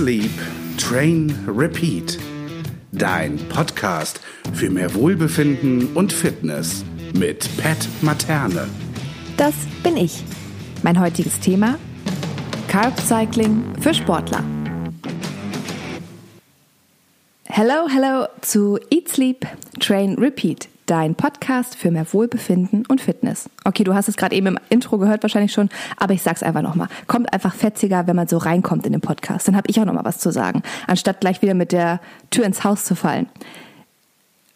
Sleep, Train, Repeat. Dein Podcast für mehr Wohlbefinden und Fitness mit Pat Materne. Das bin ich. Mein heutiges Thema: Carb Cycling für Sportler. Hello, hello zu Eat Sleep, Train, Repeat dein Podcast für mehr Wohlbefinden und Fitness. Okay, du hast es gerade eben im Intro gehört wahrscheinlich schon, aber ich sag's einfach nochmal. Kommt einfach fetziger, wenn man so reinkommt in den Podcast. Dann habe ich auch nochmal was zu sagen, anstatt gleich wieder mit der Tür ins Haus zu fallen.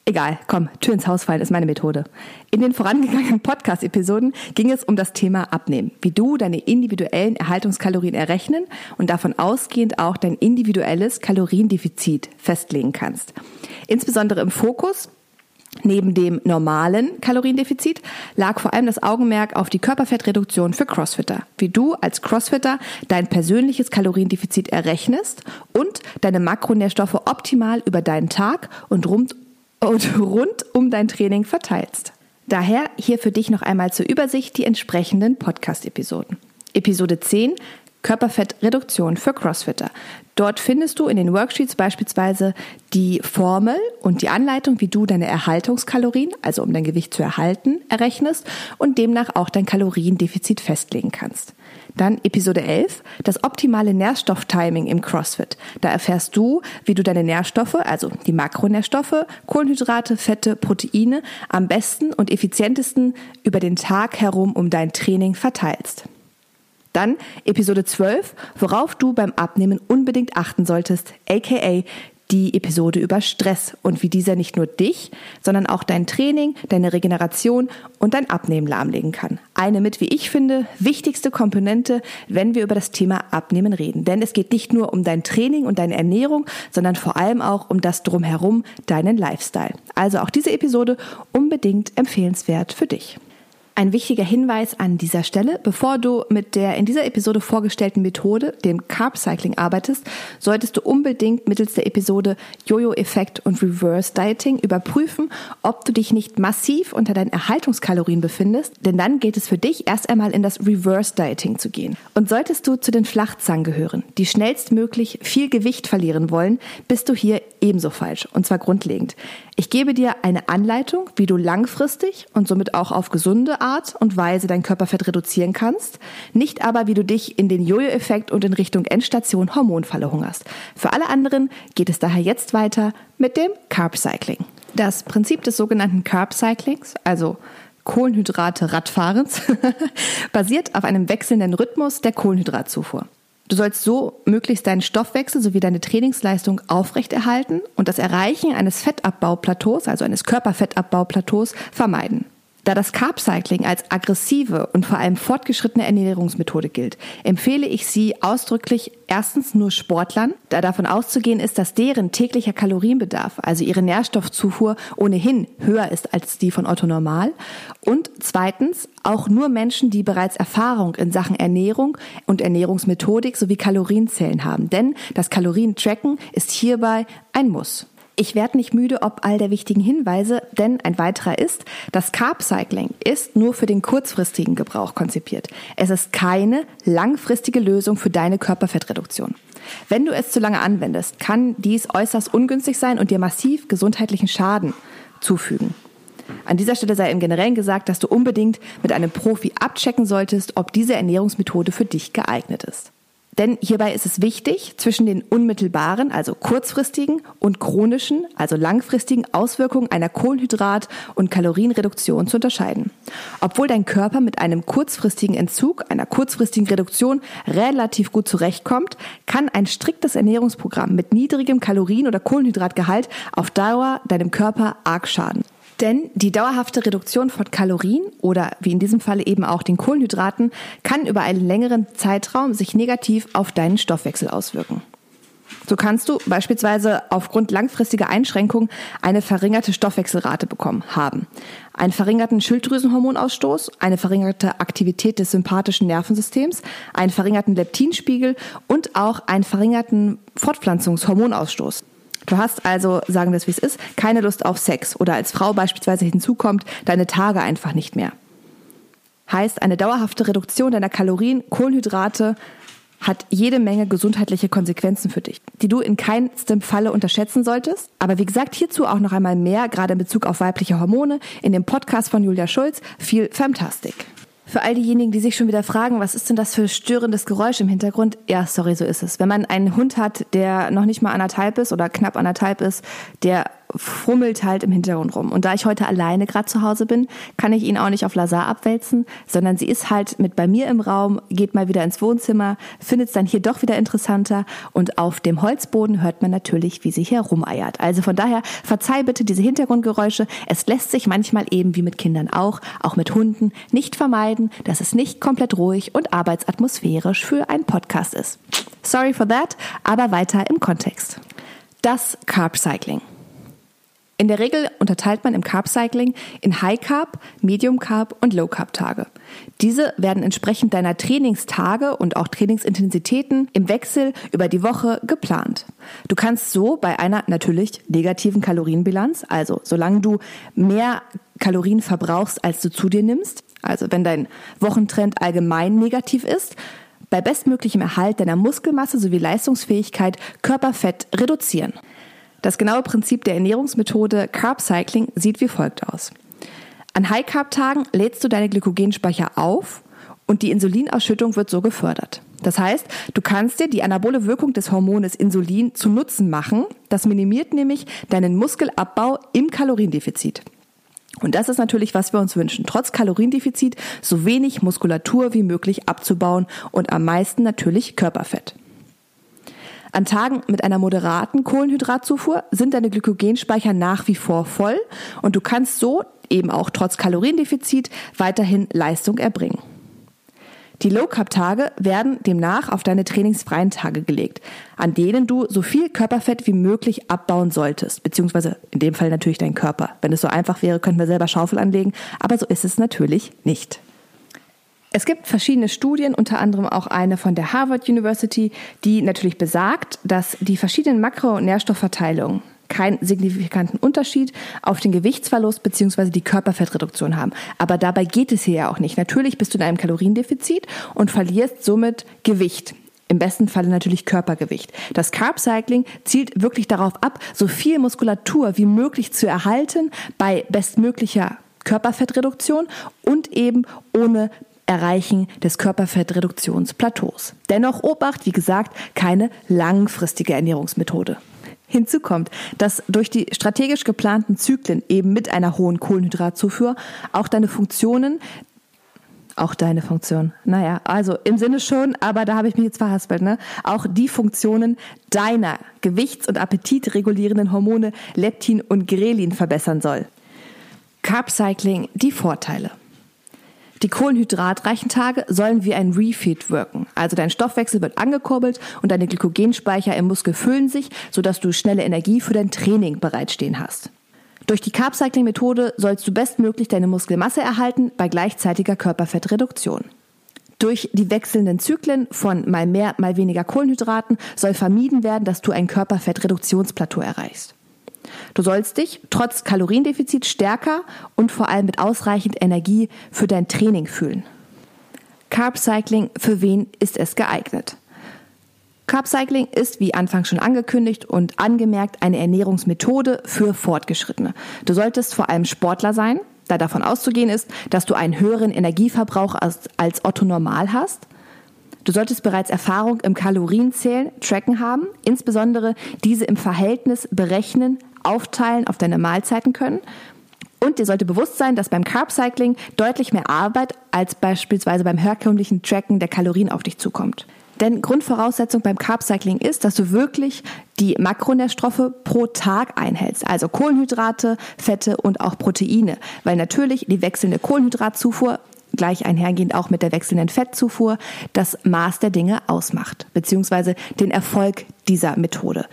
Egal, komm, Tür ins Haus fallen ist meine Methode. In den vorangegangenen Podcast-Episoden ging es um das Thema Abnehmen, wie du deine individuellen Erhaltungskalorien errechnen und davon ausgehend auch dein individuelles Kaloriendefizit festlegen kannst. Insbesondere im Fokus Neben dem normalen Kaloriendefizit lag vor allem das Augenmerk auf die Körperfettreduktion für Crossfitter, wie du als Crossfitter dein persönliches Kaloriendefizit errechnest und deine Makronährstoffe optimal über deinen Tag und rund, und rund um dein Training verteilst. Daher hier für dich noch einmal zur Übersicht die entsprechenden Podcast-Episoden. Episode 10 Körperfettreduktion für Crossfitter. Dort findest du in den Worksheets beispielsweise die Formel und die Anleitung, wie du deine Erhaltungskalorien, also um dein Gewicht zu erhalten, errechnest und demnach auch dein Kaloriendefizit festlegen kannst. Dann Episode 11, das optimale Nährstofftiming im CrossFit. Da erfährst du, wie du deine Nährstoffe, also die Makronährstoffe, Kohlenhydrate, Fette, Proteine am besten und effizientesten über den Tag herum um dein Training verteilst. Dann Episode 12, worauf du beim Abnehmen unbedingt achten solltest, aka die Episode über Stress und wie dieser nicht nur dich, sondern auch dein Training, deine Regeneration und dein Abnehmen lahmlegen kann. Eine mit, wie ich finde, wichtigste Komponente, wenn wir über das Thema Abnehmen reden. Denn es geht nicht nur um dein Training und deine Ernährung, sondern vor allem auch um das drumherum, deinen Lifestyle. Also auch diese Episode unbedingt empfehlenswert für dich. Ein wichtiger Hinweis an dieser Stelle, bevor du mit der in dieser Episode vorgestellten Methode, dem Carb Cycling, arbeitest, solltest du unbedingt mittels der Episode Jojo-Effekt und Reverse Dieting überprüfen, ob du dich nicht massiv unter deinen Erhaltungskalorien befindest, denn dann geht es für dich erst einmal in das Reverse Dieting zu gehen. Und solltest du zu den Flachzangen gehören, die schnellstmöglich viel Gewicht verlieren wollen, bist du hier ebenso falsch, und zwar grundlegend. Ich gebe dir eine Anleitung, wie du langfristig und somit auch auf gesunde Art und Weise dein Körperfett reduzieren kannst, nicht aber, wie du dich in den Jojo-Effekt und in Richtung Endstation Hormonfalle hungerst. Für alle anderen geht es daher jetzt weiter mit dem Carb Cycling. Das Prinzip des sogenannten Carb Cyclings, also Kohlenhydrate Radfahrens, basiert auf einem wechselnden Rhythmus der Kohlenhydratzufuhr. Du sollst so möglichst deinen Stoffwechsel sowie deine Trainingsleistung aufrechterhalten und das Erreichen eines Fettabauplateaus, also eines Körperfettabbauplateaus, vermeiden. Da das Carb Cycling als aggressive und vor allem fortgeschrittene Ernährungsmethode gilt, empfehle ich sie ausdrücklich erstens nur Sportlern, da davon auszugehen ist, dass deren täglicher Kalorienbedarf, also ihre Nährstoffzufuhr, ohnehin höher ist als die von Otto Normal. Und zweitens auch nur Menschen, die bereits Erfahrung in Sachen Ernährung und Ernährungsmethodik sowie Kalorienzellen haben. Denn das Kalorientracken ist hierbei ein Muss. Ich werde nicht müde ob all der wichtigen Hinweise, denn ein weiterer ist, das Carb Cycling ist nur für den kurzfristigen Gebrauch konzipiert. Es ist keine langfristige Lösung für deine Körperfettreduktion. Wenn du es zu lange anwendest, kann dies äußerst ungünstig sein und dir massiv gesundheitlichen Schaden zufügen. An dieser Stelle sei im Generellen gesagt, dass du unbedingt mit einem Profi abchecken solltest, ob diese Ernährungsmethode für dich geeignet ist. Denn hierbei ist es wichtig, zwischen den unmittelbaren, also kurzfristigen und chronischen, also langfristigen Auswirkungen einer Kohlenhydrat- und Kalorienreduktion zu unterscheiden. Obwohl dein Körper mit einem kurzfristigen Entzug, einer kurzfristigen Reduktion relativ gut zurechtkommt, kann ein striktes Ernährungsprogramm mit niedrigem Kalorien- oder Kohlenhydratgehalt auf Dauer deinem Körper arg schaden. Denn die dauerhafte Reduktion von Kalorien oder wie in diesem Falle eben auch den Kohlenhydraten kann über einen längeren Zeitraum sich negativ auf deinen Stoffwechsel auswirken. So kannst du beispielsweise aufgrund langfristiger Einschränkungen eine verringerte Stoffwechselrate bekommen haben, einen verringerten Schilddrüsenhormonausstoß, eine verringerte Aktivität des sympathischen Nervensystems, einen verringerten Leptinspiegel und auch einen verringerten Fortpflanzungshormonausstoß. Du hast also, sagen wir es wie es ist, keine Lust auf Sex oder als Frau beispielsweise hinzukommt, deine Tage einfach nicht mehr. Heißt, eine dauerhafte Reduktion deiner Kalorien, Kohlenhydrate hat jede Menge gesundheitliche Konsequenzen für dich, die du in keinstem Falle unterschätzen solltest. Aber wie gesagt, hierzu auch noch einmal mehr, gerade in Bezug auf weibliche Hormone, in dem Podcast von Julia Schulz, viel Fantastic. Für all diejenigen, die sich schon wieder fragen, was ist denn das für störendes Geräusch im Hintergrund? Ja, sorry, so ist es. Wenn man einen Hund hat, der noch nicht mal anderthalb ist oder knapp anderthalb ist, der fummelt halt im Hintergrund rum. Und da ich heute alleine gerade zu Hause bin, kann ich ihn auch nicht auf Lazar abwälzen, sondern sie ist halt mit bei mir im Raum, geht mal wieder ins Wohnzimmer, findet es dann hier doch wieder interessanter und auf dem Holzboden hört man natürlich, wie sie hier rumeiert. Also von daher verzeih bitte diese Hintergrundgeräusche. Es lässt sich manchmal eben wie mit Kindern auch, auch mit Hunden, nicht vermeiden, dass es nicht komplett ruhig und arbeitsatmosphärisch für einen Podcast ist. Sorry for that, aber weiter im Kontext. Das Carb Cycling. In der Regel unterteilt man im Carb Cycling in High Carb, Medium Carb und Low Carb Tage. Diese werden entsprechend deiner Trainingstage und auch Trainingsintensitäten im Wechsel über die Woche geplant. Du kannst so bei einer natürlich negativen Kalorienbilanz, also solange du mehr Kalorien verbrauchst, als du zu dir nimmst, also wenn dein Wochentrend allgemein negativ ist, bei bestmöglichem Erhalt deiner Muskelmasse sowie Leistungsfähigkeit Körperfett reduzieren. Das genaue Prinzip der Ernährungsmethode Carb Cycling sieht wie folgt aus. An High-Carb-Tagen lädst du deine Glykogenspeicher auf und die Insulinausschüttung wird so gefördert. Das heißt, du kannst dir die anabole Wirkung des Hormones Insulin zu Nutzen machen. Das minimiert nämlich deinen Muskelabbau im Kaloriendefizit. Und das ist natürlich, was wir uns wünschen. Trotz Kaloriendefizit so wenig Muskulatur wie möglich abzubauen und am meisten natürlich Körperfett. An Tagen mit einer moderaten Kohlenhydratzufuhr sind deine Glykogenspeicher nach wie vor voll und du kannst so eben auch trotz Kaloriendefizit weiterhin Leistung erbringen. Die Low-Carb-Tage werden demnach auf deine trainingsfreien Tage gelegt, an denen du so viel Körperfett wie möglich abbauen solltest, beziehungsweise in dem Fall natürlich dein Körper. Wenn es so einfach wäre, könnten wir selber Schaufel anlegen, aber so ist es natürlich nicht. Es gibt verschiedene Studien, unter anderem auch eine von der Harvard University, die natürlich besagt, dass die verschiedenen Makro- und Nährstoffverteilungen keinen signifikanten Unterschied auf den Gewichtsverlust bzw. die Körperfettreduktion haben. Aber dabei geht es hier ja auch nicht. Natürlich bist du in einem Kaloriendefizit und verlierst somit Gewicht. Im besten Falle natürlich Körpergewicht. Das Carb Cycling zielt wirklich darauf ab, so viel Muskulatur wie möglich zu erhalten bei bestmöglicher Körperfettreduktion und eben ohne Erreichen des Körperfettreduktionsplateaus. Dennoch Obacht, wie gesagt, keine langfristige Ernährungsmethode. Hinzu kommt, dass durch die strategisch geplanten Zyklen eben mit einer hohen Kohlenhydratzufuhr auch deine Funktionen auch deine Funktion. Naja, also im Sinne schon, aber da habe ich mich jetzt verhaspelt, ne? Auch die Funktionen deiner gewichts- und appetitregulierenden Hormone Leptin und Grelin verbessern soll. Carb Cycling, die Vorteile. Die kohlenhydratreichen Tage sollen wie ein Refeed wirken. Also dein Stoffwechsel wird angekurbelt und deine Glykogenspeicher im Muskel füllen sich, sodass du schnelle Energie für dein Training bereitstehen hast. Durch die Carb Cycling Methode sollst du bestmöglich deine Muskelmasse erhalten bei gleichzeitiger Körperfettreduktion. Durch die wechselnden Zyklen von mal mehr, mal weniger Kohlenhydraten soll vermieden werden, dass du ein Körperfettreduktionsplateau erreichst. Du sollst dich trotz Kaloriendefizit stärker und vor allem mit ausreichend Energie für dein Training fühlen. Carb Cycling, für wen ist es geeignet? Carb Cycling ist, wie anfangs schon angekündigt und angemerkt, eine Ernährungsmethode für Fortgeschrittene. Du solltest vor allem Sportler sein, da davon auszugehen ist, dass du einen höheren Energieverbrauch als, als Otto normal hast. Du solltest bereits Erfahrung im Kalorienzählen, Tracken haben, insbesondere diese im Verhältnis berechnen, aufteilen auf deine Mahlzeiten können. Und dir sollte bewusst sein, dass beim Carb Cycling deutlich mehr Arbeit als beispielsweise beim herkömmlichen Tracken der Kalorien auf dich zukommt. Denn Grundvoraussetzung beim Carb Cycling ist, dass du wirklich die Makronährstoffe pro Tag einhältst. Also Kohlenhydrate, Fette und auch Proteine. Weil natürlich die wechselnde Kohlenhydratzufuhr gleich einhergehend auch mit der wechselnden Fettzufuhr das Maß der Dinge ausmacht. Beziehungsweise den Erfolg dieser Methode.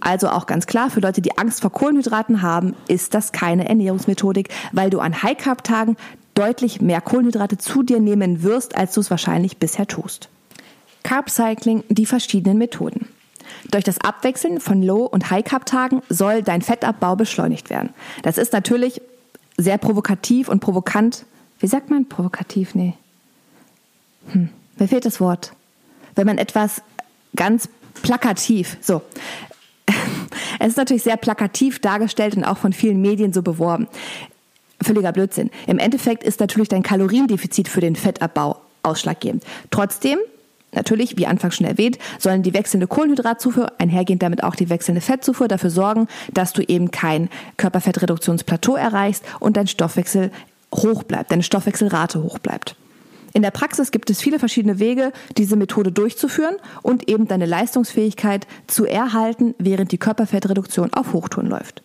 Also auch ganz klar, für Leute, die Angst vor Kohlenhydraten haben, ist das keine Ernährungsmethodik, weil du an High-Carb-Tagen deutlich mehr Kohlenhydrate zu dir nehmen wirst, als du es wahrscheinlich bisher tust. Carb Cycling, die verschiedenen Methoden. Durch das Abwechseln von Low- und High-Carb-Tagen soll dein Fettabbau beschleunigt werden. Das ist natürlich sehr provokativ und provokant. Wie sagt man provokativ? Nee. Hm, mir fehlt das Wort wenn man etwas ganz plakativ, so, es ist natürlich sehr plakativ dargestellt und auch von vielen Medien so beworben. Völliger Blödsinn. Im Endeffekt ist natürlich dein Kaloriendefizit für den Fettabbau ausschlaggebend. Trotzdem Natürlich, wie anfangs schon erwähnt, sollen die wechselnde Kohlenhydratzufuhr, einhergehend damit auch die wechselnde Fettzufuhr, dafür sorgen, dass du eben kein Körperfettreduktionsplateau erreichst und dein Stoffwechsel hoch bleibt, deine Stoffwechselrate hoch bleibt. In der Praxis gibt es viele verschiedene Wege, diese Methode durchzuführen und eben deine Leistungsfähigkeit zu erhalten, während die Körperfettreduktion auf Hochtouren läuft.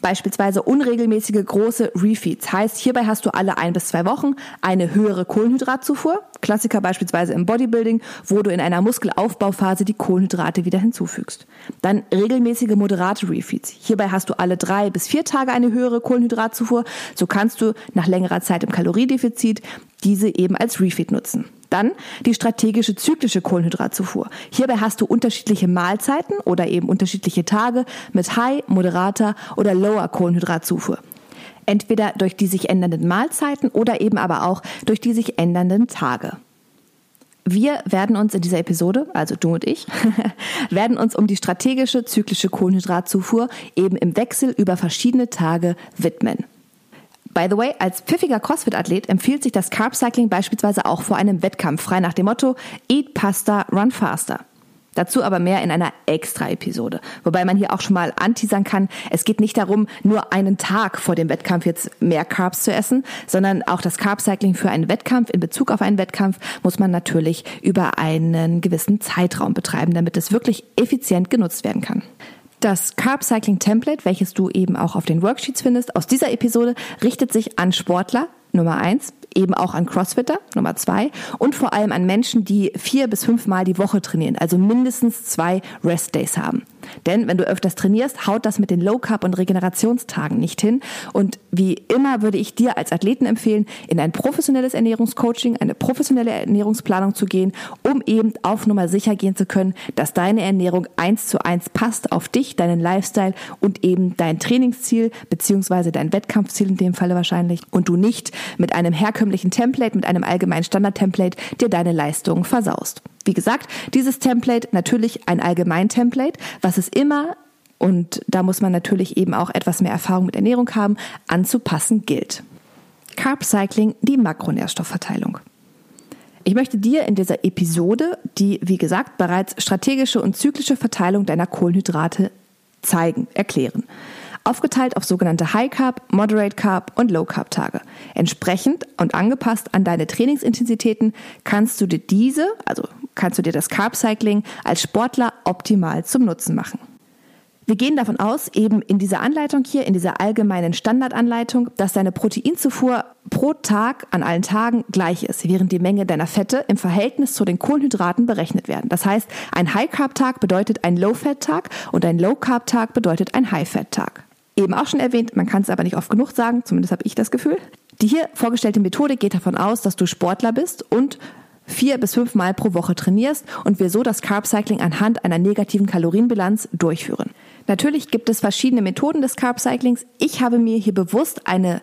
Beispielsweise unregelmäßige große Refeeds. Heißt, hierbei hast du alle ein bis zwei Wochen eine höhere Kohlenhydratzufuhr. Klassiker beispielsweise im Bodybuilding, wo du in einer Muskelaufbauphase die Kohlenhydrate wieder hinzufügst. Dann regelmäßige moderate Refeeds. Hierbei hast du alle drei bis vier Tage eine höhere Kohlenhydratzufuhr. So kannst du nach längerer Zeit im Kaloriedefizit diese eben als Refeed nutzen. Dann die strategische zyklische Kohlenhydratzufuhr. Hierbei hast du unterschiedliche Mahlzeiten oder eben unterschiedliche Tage mit High, moderater oder Lower Kohlenhydratzufuhr. Entweder durch die sich ändernden Mahlzeiten oder eben aber auch durch die sich ändernden Tage. Wir werden uns in dieser Episode, also du und ich, werden uns um die strategische zyklische Kohlenhydratzufuhr eben im Wechsel über verschiedene Tage widmen. By the way, als pfiffiger CrossFit-Athlet empfiehlt sich das Carb Cycling beispielsweise auch vor einem Wettkampf, frei nach dem Motto Eat Pasta, Run Faster. Dazu aber mehr in einer Extra-Episode. Wobei man hier auch schon mal anteasern kann, es geht nicht darum, nur einen Tag vor dem Wettkampf jetzt mehr Carbs zu essen, sondern auch das Carb Cycling für einen Wettkampf, in Bezug auf einen Wettkampf, muss man natürlich über einen gewissen Zeitraum betreiben, damit es wirklich effizient genutzt werden kann. Das Carb Cycling Template, welches du eben auch auf den Worksheets findest, aus dieser Episode richtet sich an Sportler, Nummer eins, eben auch an Crossfitter, Nummer zwei, und vor allem an Menschen, die vier bis fünf Mal die Woche trainieren, also mindestens zwei Rest Days haben. Denn wenn du öfters trainierst, haut das mit den Low Carb und Regenerationstagen nicht hin. Und wie immer würde ich dir als Athleten empfehlen, in ein professionelles Ernährungscoaching, eine professionelle Ernährungsplanung zu gehen, um eben auf Nummer sicher gehen zu können, dass deine Ernährung eins zu eins passt auf dich, deinen Lifestyle und eben dein Trainingsziel beziehungsweise dein Wettkampfziel in dem Falle wahrscheinlich und du nicht mit einem herkömmlichen Template, mit einem allgemeinen Standard-Template dir deine Leistungen versaust. Wie gesagt, dieses Template natürlich ein Allgemein-Template, was es immer und da muss man natürlich eben auch etwas mehr Erfahrung mit Ernährung haben, anzupassen gilt. Carb Cycling, die Makronährstoffverteilung. Ich möchte dir in dieser Episode die, wie gesagt, bereits strategische und zyklische Verteilung deiner Kohlenhydrate zeigen, erklären aufgeteilt auf sogenannte High Carb, Moderate Carb und Low Carb Tage. Entsprechend und angepasst an deine Trainingsintensitäten kannst du dir diese, also kannst du dir das Carb Cycling als Sportler optimal zum Nutzen machen. Wir gehen davon aus, eben in dieser Anleitung hier, in dieser allgemeinen Standardanleitung, dass deine Proteinzufuhr pro Tag an allen Tagen gleich ist, während die Menge deiner Fette im Verhältnis zu den Kohlenhydraten berechnet werden. Das heißt, ein High-Carb-Tag bedeutet ein Low-Fat-Tag und ein Low-Carb-Tag bedeutet ein High-Fat-Tag eben auch schon erwähnt, man kann es aber nicht oft genug sagen, zumindest habe ich das Gefühl. Die hier vorgestellte Methode geht davon aus, dass du Sportler bist und vier bis fünf Mal pro Woche trainierst und wir so das Carb Cycling anhand einer negativen Kalorienbilanz durchführen. Natürlich gibt es verschiedene Methoden des Carb Cyclings. Ich habe mir hier bewusst eine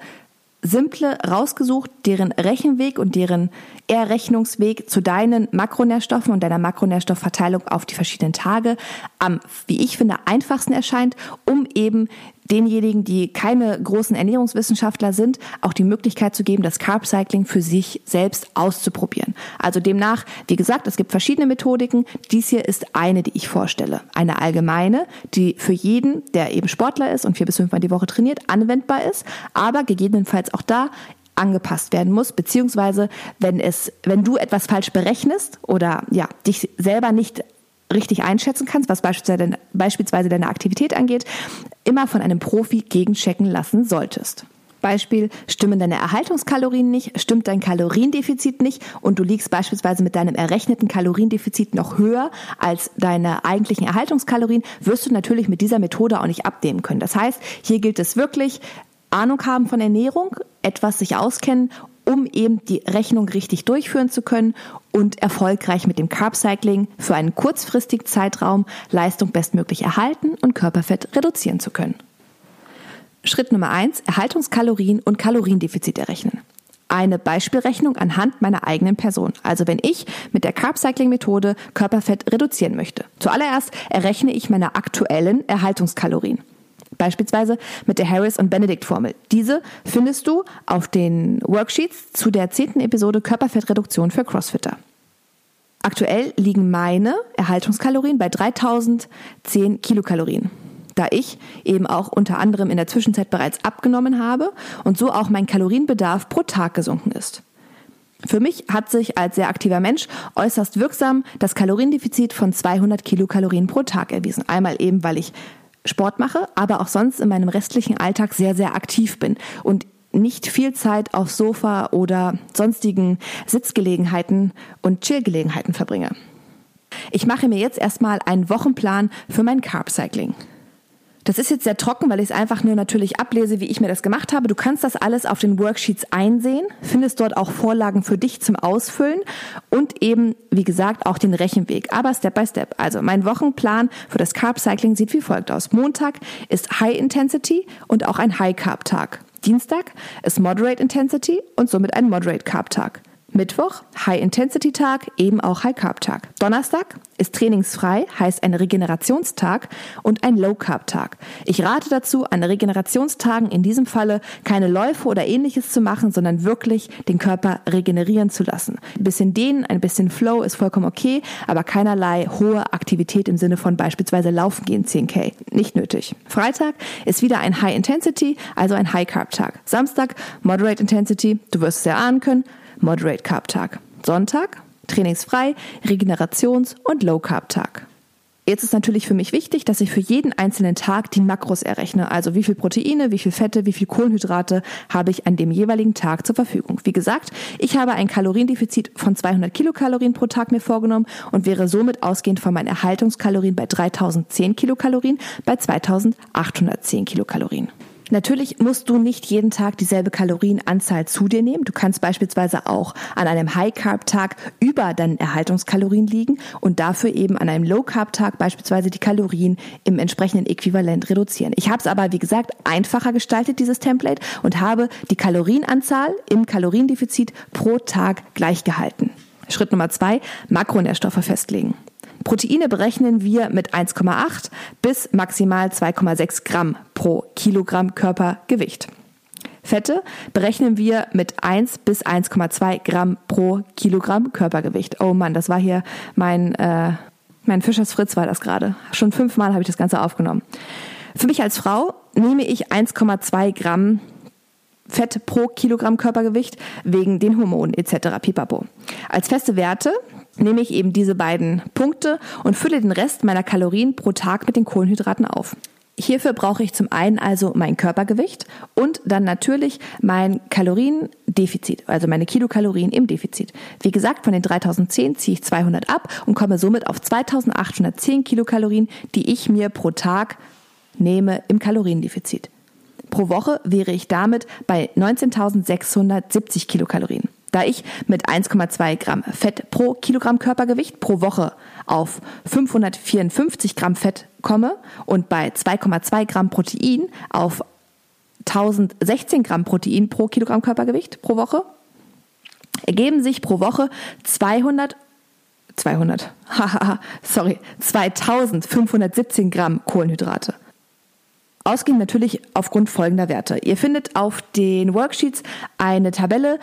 simple rausgesucht, deren Rechenweg und deren Errechnungsweg zu deinen Makronährstoffen und deiner Makronährstoffverteilung auf die verschiedenen Tage am, wie ich finde, einfachsten erscheint, um eben denjenigen, die keine großen Ernährungswissenschaftler sind, auch die Möglichkeit zu geben, das Carb Cycling für sich selbst auszuprobieren. Also demnach, wie gesagt, es gibt verschiedene Methodiken. Dies hier ist eine, die ich vorstelle. Eine allgemeine, die für jeden, der eben Sportler ist und vier bis fünfmal die Woche trainiert, anwendbar ist, aber gegebenenfalls auch da angepasst werden muss, beziehungsweise wenn es, wenn du etwas falsch berechnest oder ja, dich selber nicht richtig einschätzen kannst, was beispielsweise, deine Aktivität angeht, immer von einem Profi gegenchecken lassen solltest. Beispiel, stimmen deine Erhaltungskalorien nicht, stimmt dein Kaloriendefizit nicht und du liegst beispielsweise mit deinem errechneten Kaloriendefizit noch höher als deine eigentlichen Erhaltungskalorien, wirst du natürlich mit dieser Methode auch nicht abnehmen können. Das heißt, hier gilt es wirklich, Ahnung haben von Ernährung, etwas sich auskennen um eben die Rechnung richtig durchführen zu können und erfolgreich mit dem Carb Cycling für einen kurzfristigen Zeitraum Leistung bestmöglich erhalten und Körperfett reduzieren zu können. Schritt Nummer eins: Erhaltungskalorien und Kaloriendefizit errechnen. eine Beispielrechnung anhand meiner eigenen Person. Also wenn ich mit der Carb Cycling Methode Körperfett reduzieren möchte. Zuallererst errechne ich meine aktuellen Erhaltungskalorien. Beispielsweise mit der Harris und Benedict Formel. Diese findest du auf den Worksheets zu der zehnten Episode Körperfettreduktion für Crossfitter. Aktuell liegen meine Erhaltungskalorien bei 3010 Kilokalorien da ich eben auch unter anderem in der Zwischenzeit bereits abgenommen habe und so auch mein Kalorienbedarf pro Tag gesunken ist. Für mich hat sich als sehr aktiver Mensch äußerst wirksam das Kaloriendefizit von 200 Kilokalorien pro Tag erwiesen. Einmal eben, weil ich Sport mache, aber auch sonst in meinem restlichen Alltag sehr, sehr aktiv bin und nicht viel Zeit auf Sofa oder sonstigen Sitzgelegenheiten und Chillgelegenheiten verbringe. Ich mache mir jetzt erstmal einen Wochenplan für mein Carb Cycling. Das ist jetzt sehr trocken, weil ich es einfach nur natürlich ablese, wie ich mir das gemacht habe. Du kannst das alles auf den Worksheets einsehen, findest dort auch Vorlagen für dich zum Ausfüllen und eben, wie gesagt, auch den Rechenweg, aber Step by Step. Also mein Wochenplan für das Carb Cycling sieht wie folgt aus. Montag ist High Intensity und auch ein High Carb Tag. Dienstag ist Moderate Intensity und somit ein Moderate Carb Tag. Mittwoch High-Intensity-Tag, eben auch High-Carb-Tag. Donnerstag ist trainingsfrei, heißt ein Regenerationstag und ein Low-Carb-Tag. Ich rate dazu, an Regenerationstagen in diesem Falle keine Läufe oder ähnliches zu machen, sondern wirklich den Körper regenerieren zu lassen. Ein bisschen Dehnen, ein bisschen Flow ist vollkommen okay, aber keinerlei hohe Aktivität im Sinne von beispielsweise Laufen gehen 10k. Nicht nötig. Freitag ist wieder ein High-Intensity, also ein High-Carb-Tag. Samstag Moderate Intensity, du wirst es ja ahnen können, Moderate Carb Tag. Sonntag trainingsfrei, Regenerations- und Low Carb Tag. Jetzt ist natürlich für mich wichtig, dass ich für jeden einzelnen Tag die Makros errechne. Also wie viel Proteine, wie viel Fette, wie viel Kohlenhydrate habe ich an dem jeweiligen Tag zur Verfügung. Wie gesagt, ich habe ein Kaloriendefizit von 200 Kilokalorien pro Tag mir vorgenommen und wäre somit ausgehend von meinen Erhaltungskalorien bei 3010 Kilokalorien bei 2810 Kilokalorien. Natürlich musst du nicht jeden Tag dieselbe Kalorienanzahl zu dir nehmen. Du kannst beispielsweise auch an einem High-Carb-Tag über deinen Erhaltungskalorien liegen und dafür eben an einem Low-Carb-Tag beispielsweise die Kalorien im entsprechenden Äquivalent reduzieren. Ich habe es aber, wie gesagt, einfacher gestaltet, dieses Template, und habe die Kalorienanzahl im Kaloriendefizit pro Tag gleich gehalten. Schritt Nummer zwei, Makronährstoffe festlegen. Proteine berechnen wir mit 1,8 bis maximal 2,6 Gramm pro Kilogramm Körpergewicht. Fette berechnen wir mit 1 bis 1,2 Gramm pro Kilogramm Körpergewicht. Oh Mann, das war hier mein, äh, mein Fischers Fritz war das gerade. Schon fünfmal habe ich das Ganze aufgenommen. Für mich als Frau nehme ich 1,2 Gramm Fett pro Kilogramm Körpergewicht wegen den Hormonen etc. Pipapo. Als feste Werte nehme ich eben diese beiden Punkte und fülle den Rest meiner Kalorien pro Tag mit den Kohlenhydraten auf. Hierfür brauche ich zum einen also mein Körpergewicht und dann natürlich mein Kaloriendefizit, also meine Kilokalorien im Defizit. Wie gesagt, von den 3010 ziehe ich 200 ab und komme somit auf 2810 Kilokalorien, die ich mir pro Tag nehme im Kaloriendefizit. Pro Woche wäre ich damit bei 19.670 Kilokalorien. Da ich mit 1,2 Gramm Fett pro Kilogramm Körpergewicht pro Woche auf 554 Gramm Fett komme und bei 2,2 Gramm Protein auf 1016 Gramm Protein pro Kilogramm Körpergewicht pro Woche, ergeben sich pro Woche 200 200, sorry, 2517 Gramm Kohlenhydrate. Ausgehend natürlich aufgrund folgender Werte. Ihr findet auf den Worksheets eine Tabelle,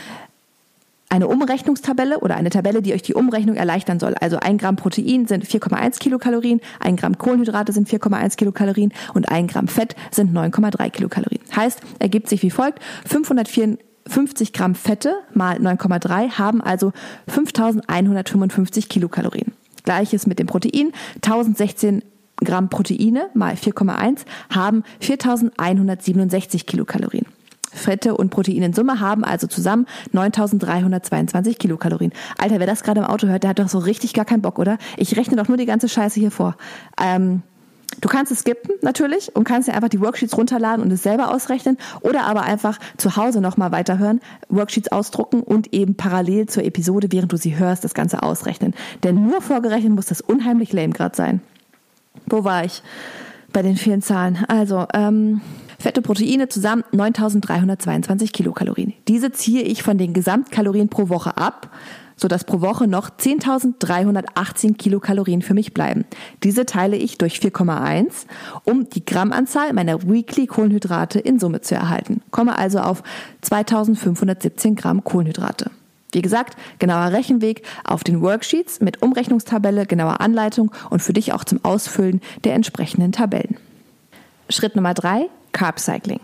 eine Umrechnungstabelle oder eine Tabelle, die euch die Umrechnung erleichtern soll. Also ein Gramm Protein sind 4,1 Kilokalorien, ein Gramm Kohlenhydrate sind 4,1 Kilokalorien und ein Gramm Fett sind 9,3 Kilokalorien. Heißt, ergibt sich wie folgt, 554 Gramm Fette mal 9,3 haben also 5155 Kilokalorien. Gleiches mit dem Protein, 1016 Gramm Proteine mal 4,1 haben 4167 Kilokalorien. Fette und Proteine in Summe haben also zusammen 9322 Kilokalorien. Alter, wer das gerade im Auto hört, der hat doch so richtig gar keinen Bock, oder? Ich rechne doch nur die ganze Scheiße hier vor. Ähm, Du kannst es skippen natürlich und kannst dir einfach die Worksheets runterladen und es selber ausrechnen oder aber einfach zu Hause nochmal weiterhören, Worksheets ausdrucken und eben parallel zur Episode, während du sie hörst, das Ganze ausrechnen. Denn nur vorgerechnet muss das unheimlich lame gerade sein. Wo war ich bei den vielen Zahlen? Also, ähm, Fette, Proteine zusammen 9322 Kilokalorien. Diese ziehe ich von den Gesamtkalorien pro Woche ab, sodass pro Woche noch 10.318 Kilokalorien für mich bleiben. Diese teile ich durch 4,1, um die Grammanzahl meiner Weekly Kohlenhydrate in Summe zu erhalten. Komme also auf 2517 Gramm Kohlenhydrate. Wie gesagt, genauer Rechenweg auf den Worksheets mit Umrechnungstabelle, genauer Anleitung und für dich auch zum Ausfüllen der entsprechenden Tabellen. Schritt Nummer drei, Carb Cycling.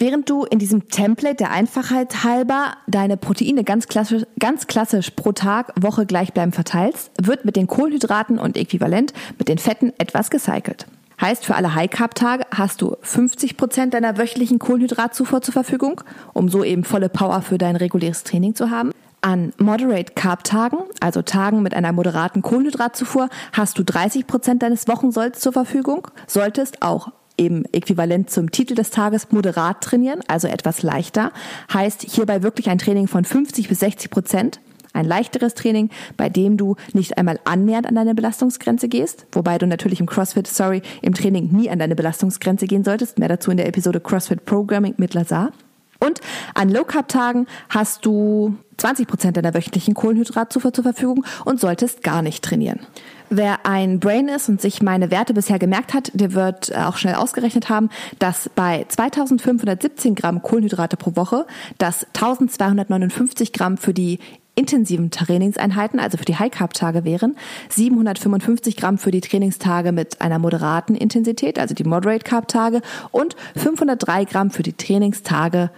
Während du in diesem Template der Einfachheit halber deine Proteine ganz klassisch, ganz klassisch pro Tag, Woche gleichbleibend verteilst, wird mit den Kohlenhydraten und äquivalent mit den Fetten etwas gecycelt. Heißt, für alle High-Carb-Tage hast du 50 Prozent deiner wöchentlichen Kohlenhydratzufuhr zur Verfügung, um so eben volle Power für dein reguläres Training zu haben. An Moderate Carb Tagen, also Tagen mit einer moderaten Kohlenhydratzufuhr, hast du 30 Prozent deines Wochensolls zur Verfügung, solltest auch eben äquivalent zum Titel des Tages moderat trainieren, also etwas leichter. Heißt hierbei wirklich ein Training von 50 bis 60 Prozent. Ein leichteres Training, bei dem du nicht einmal annähernd an deine Belastungsgrenze gehst, wobei du natürlich im CrossFit, sorry, im Training nie an deine Belastungsgrenze gehen solltest. Mehr dazu in der Episode CrossFit Programming mit Lazar. Und an Low Carb Tagen hast du 20 Prozent deiner wöchentlichen Kohlenhydratzufuhr zur Verfügung und solltest gar nicht trainieren. Wer ein Brain ist und sich meine Werte bisher gemerkt hat, der wird auch schnell ausgerechnet haben, dass bei 2517 Gramm Kohlenhydrate pro Woche das 1259 Gramm für die intensiven Trainingseinheiten, also für die High-Carb-Tage wären, 755 Gramm für die Trainingstage mit einer moderaten Intensität, also die Moderate-Carb-Tage und 503 Gramm für die Trainingstage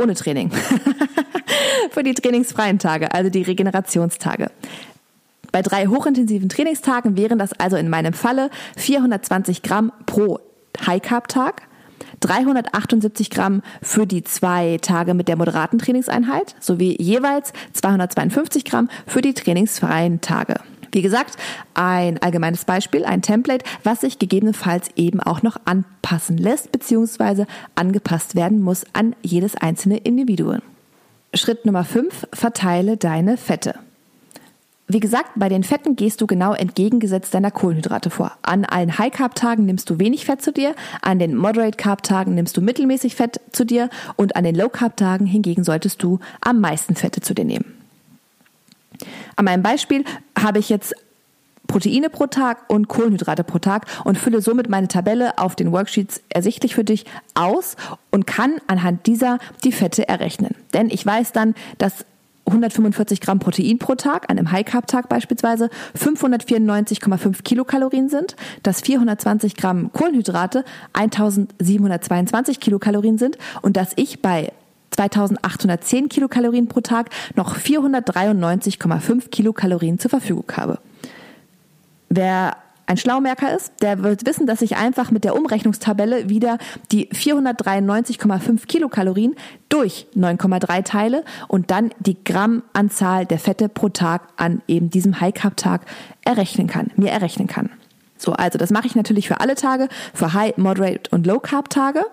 ohne Training. für die trainingsfreien Tage, also die Regenerationstage. Bei drei hochintensiven Trainingstagen wären das also in meinem Falle 420 Gramm pro High-Carb-Tag, 378 Gramm für die zwei Tage mit der moderaten Trainingseinheit sowie jeweils 252 Gramm für die trainingsfreien Tage. Wie gesagt, ein allgemeines Beispiel, ein Template, was sich gegebenenfalls eben auch noch anpassen lässt bzw. angepasst werden muss an jedes einzelne Individuum. Schritt Nummer 5, verteile deine Fette. Wie gesagt, bei den Fetten gehst du genau entgegengesetzt deiner Kohlenhydrate vor. An allen High-Carb-Tagen nimmst du wenig Fett zu dir, an den Moderate-Carb-Tagen nimmst du mittelmäßig Fett zu dir und an den Low-Carb-Tagen hingegen solltest du am meisten Fette zu dir nehmen. An meinem Beispiel habe ich jetzt Proteine pro Tag und Kohlenhydrate pro Tag und fülle somit meine Tabelle auf den Worksheets ersichtlich für dich aus und kann anhand dieser die Fette errechnen. Denn ich weiß dann, dass 145 Gramm Protein pro Tag, an einem High-Carb-Tag beispielsweise, 594,5 Kilokalorien sind, dass 420 Gramm Kohlenhydrate 1722 Kilokalorien sind und dass ich bei 2810 Kilokalorien pro Tag noch 493,5 Kilokalorien zur Verfügung habe. Wer ein Schlaumerker ist, der wird wissen, dass ich einfach mit der Umrechnungstabelle wieder die 493,5 Kilokalorien durch 9,3 teile und dann die Grammanzahl der Fette pro Tag an eben diesem High Carb Tag errechnen kann, mir errechnen kann. So, also das mache ich natürlich für alle Tage, für High, Moderate und Low Carb Tage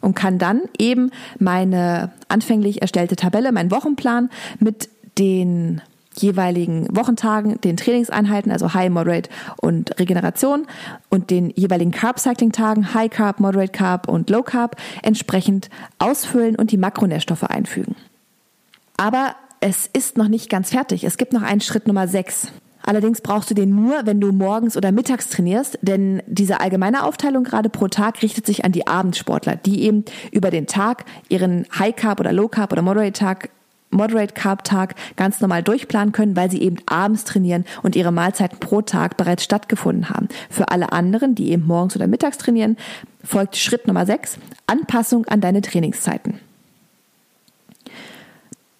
und kann dann eben meine anfänglich erstellte Tabelle, meinen Wochenplan mit den jeweiligen Wochentagen, den Trainingseinheiten, also High, Moderate und Regeneration und den jeweiligen Carb Cycling Tagen, High Carb, Moderate Carb und Low Carb entsprechend ausfüllen und die Makronährstoffe einfügen. Aber es ist noch nicht ganz fertig. Es gibt noch einen Schritt Nummer 6. Allerdings brauchst du den nur, wenn du morgens oder mittags trainierst, denn diese allgemeine Aufteilung gerade pro Tag richtet sich an die Abendsportler, die eben über den Tag ihren High Carb oder Low Carb oder Moderate Tag Moderate Carb Tag ganz normal durchplanen können, weil sie eben abends trainieren und ihre Mahlzeiten pro Tag bereits stattgefunden haben. Für alle anderen, die eben morgens oder mittags trainieren, folgt Schritt Nummer 6, Anpassung an deine Trainingszeiten.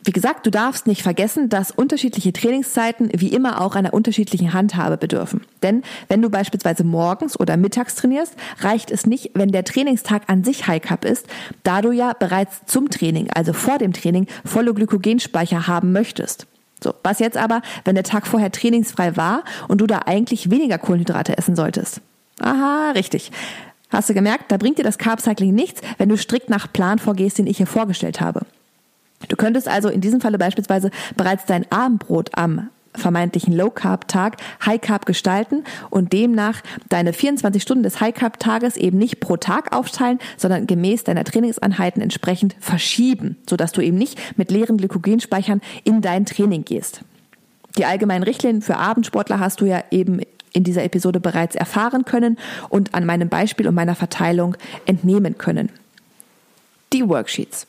Wie gesagt, du darfst nicht vergessen, dass unterschiedliche Trainingszeiten wie immer auch einer unterschiedlichen Handhabe bedürfen. Denn wenn du beispielsweise morgens oder mittags trainierst, reicht es nicht, wenn der Trainingstag an sich High Carb ist, da du ja bereits zum Training, also vor dem Training, volle Glykogenspeicher haben möchtest. So, was jetzt aber, wenn der Tag vorher trainingsfrei war und du da eigentlich weniger Kohlenhydrate essen solltest? Aha, richtig. Hast du gemerkt, da bringt dir das Carb Cycling nichts, wenn du strikt nach Plan vorgehst, den ich hier vorgestellt habe. Du könntest also in diesem Falle beispielsweise bereits dein Abendbrot am vermeintlichen Low Carb Tag High Carb gestalten und demnach deine 24 Stunden des High Carb Tages eben nicht pro Tag aufteilen, sondern gemäß deiner Trainingseinheiten entsprechend verschieben, sodass du eben nicht mit leeren Glykogenspeichern in dein Training gehst. Die allgemeinen Richtlinien für Abendsportler hast du ja eben in dieser Episode bereits erfahren können und an meinem Beispiel und meiner Verteilung entnehmen können. Die Worksheets.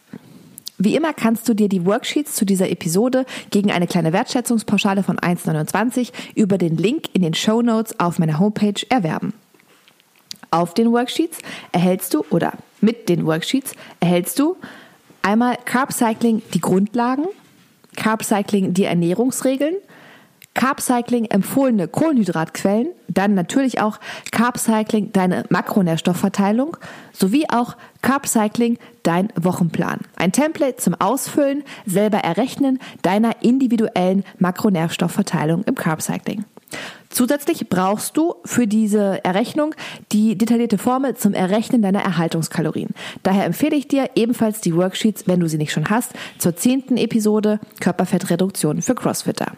Wie immer kannst du dir die Worksheets zu dieser Episode gegen eine kleine Wertschätzungspauschale von 1,29 über den Link in den Show Notes auf meiner Homepage erwerben. Auf den Worksheets erhältst du oder mit den Worksheets erhältst du einmal Carb Cycling die Grundlagen, Carb Cycling die Ernährungsregeln, Carb Cycling empfohlene Kohlenhydratquellen, dann natürlich auch Carb Cycling deine Makronährstoffverteilung sowie auch Carb Cycling dein Wochenplan. Ein Template zum Ausfüllen, selber errechnen deiner individuellen Makronährstoffverteilung im Carb Cycling. Zusätzlich brauchst du für diese Errechnung die detaillierte Formel zum Errechnen deiner Erhaltungskalorien. Daher empfehle ich dir ebenfalls die Worksheets, wenn du sie nicht schon hast, zur zehnten Episode Körperfettreduktion für Crossfitter.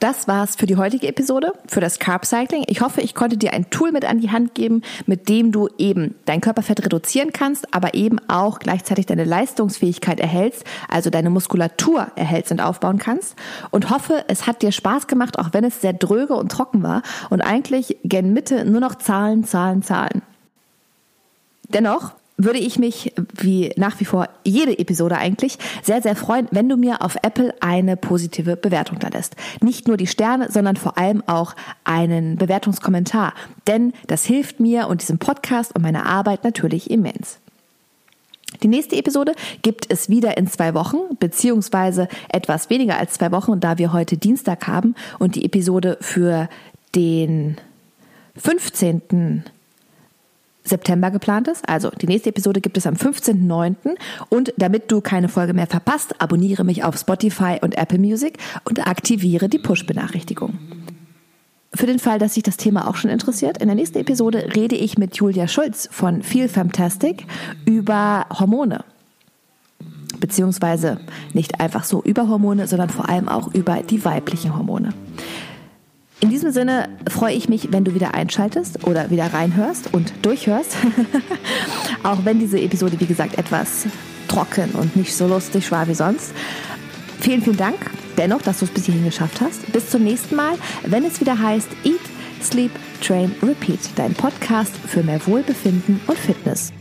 Das war's für die heutige Episode, für das Carb Cycling. Ich hoffe, ich konnte dir ein Tool mit an die Hand geben, mit dem du eben dein Körperfett reduzieren kannst, aber eben auch gleichzeitig deine Leistungsfähigkeit erhältst, also deine Muskulatur erhältst und aufbauen kannst. Und hoffe, es hat dir Spaß gemacht, auch wenn es sehr dröge und trocken war und eigentlich gen Mitte nur noch Zahlen, Zahlen, Zahlen. Dennoch würde ich mich, wie nach wie vor jede Episode eigentlich, sehr, sehr freuen, wenn du mir auf Apple eine positive Bewertung da lässt. Nicht nur die Sterne, sondern vor allem auch einen Bewertungskommentar. Denn das hilft mir und diesem Podcast und meiner Arbeit natürlich immens. Die nächste Episode gibt es wieder in zwei Wochen, beziehungsweise etwas weniger als zwei Wochen, da wir heute Dienstag haben und die Episode für den 15. September geplant ist. Also die nächste Episode gibt es am 15.09. Und damit du keine Folge mehr verpasst, abonniere mich auf Spotify und Apple Music und aktiviere die Push-Benachrichtigung. Für den Fall, dass sich das Thema auch schon interessiert, in der nächsten Episode rede ich mit Julia Schulz von Feel Fantastic über Hormone. Beziehungsweise nicht einfach so über Hormone, sondern vor allem auch über die weiblichen Hormone. In diesem Sinne freue ich mich, wenn du wieder einschaltest oder wieder reinhörst und durchhörst. Auch wenn diese Episode, wie gesagt, etwas trocken und nicht so lustig war wie sonst. Vielen, vielen Dank dennoch, dass du es bis hierhin geschafft hast. Bis zum nächsten Mal, wenn es wieder heißt Eat, Sleep, Train, Repeat, dein Podcast für mehr Wohlbefinden und Fitness.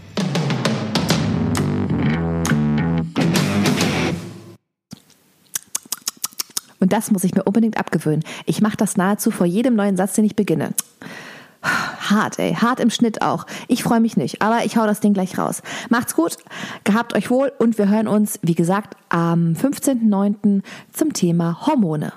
Und das muss ich mir unbedingt abgewöhnen. Ich mache das nahezu vor jedem neuen Satz, den ich beginne. Hart, ey, hart im Schnitt auch. Ich freue mich nicht, aber ich hau das Ding gleich raus. Macht's gut, gehabt euch wohl und wir hören uns, wie gesagt, am 15.09. zum Thema Hormone.